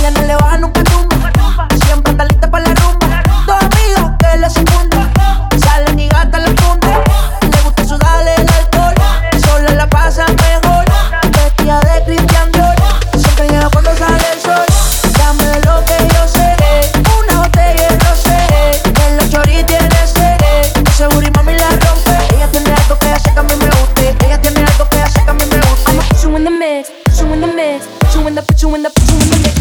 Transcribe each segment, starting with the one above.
Ella no le baja nunca tumba. Siempre está lista para la rumba. Dos amigas que le secundan. Salen y gastan la funda. Le gusta sudarle el alcohol. Sola la pasa mejor. Vestida de Christian Dior. Siempre llega cuando sale el sol. Dame de lo que yo sé. Una botella de rosé. En los choris tiene sed. Seguro y mami la rompe. Ella tiene algo que hace que a mí me guste. Ella tiene algo que hace que a mí me guste. I'ma in the mix, put in the mix, put in the, put you in the, put in the.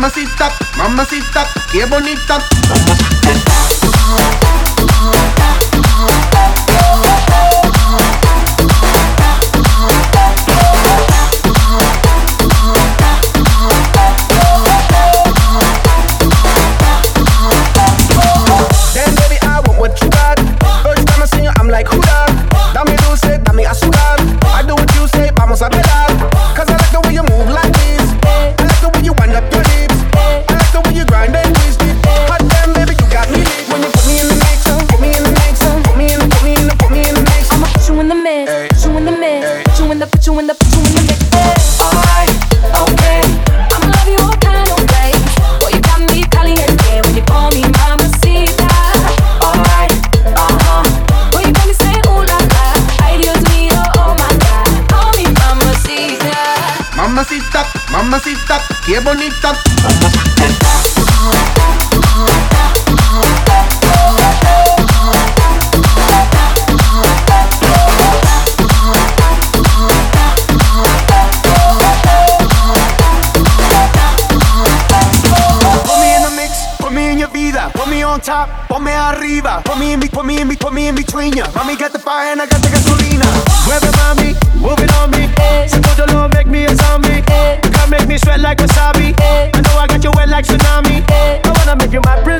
Mamacita, mamacita, qué bonita. Like, who that? Dame dulce, dame azúcar. I do what you say, vamos a bailar. Put you in the put you in the, put you in the, put you in the mix. Alright, okay. I'ma love you all kind of ways. You got me caliente when you call me mamacita. Alright, uh-huh. You got me saying ooh la la. Ay Dios mío, oh my God, call me mamacita. Mamacita, mamacita, qué bonita. Put on top, ponme arriba, put me in, put me in, put me in between ya. Mommy got the fire and I got the gasolina. Mueve mami, move it on me. Se put love make me a zombie. Eh. You can make me sweat like wasabi. Eh. I know I got you wet like tsunami. Eh. I wanna make you my princess.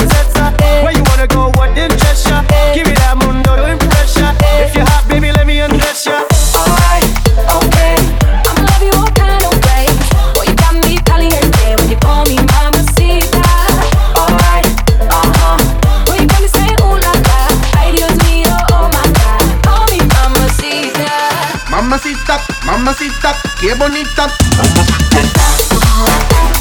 Mamacita, mamacita, qué bonita. Alright,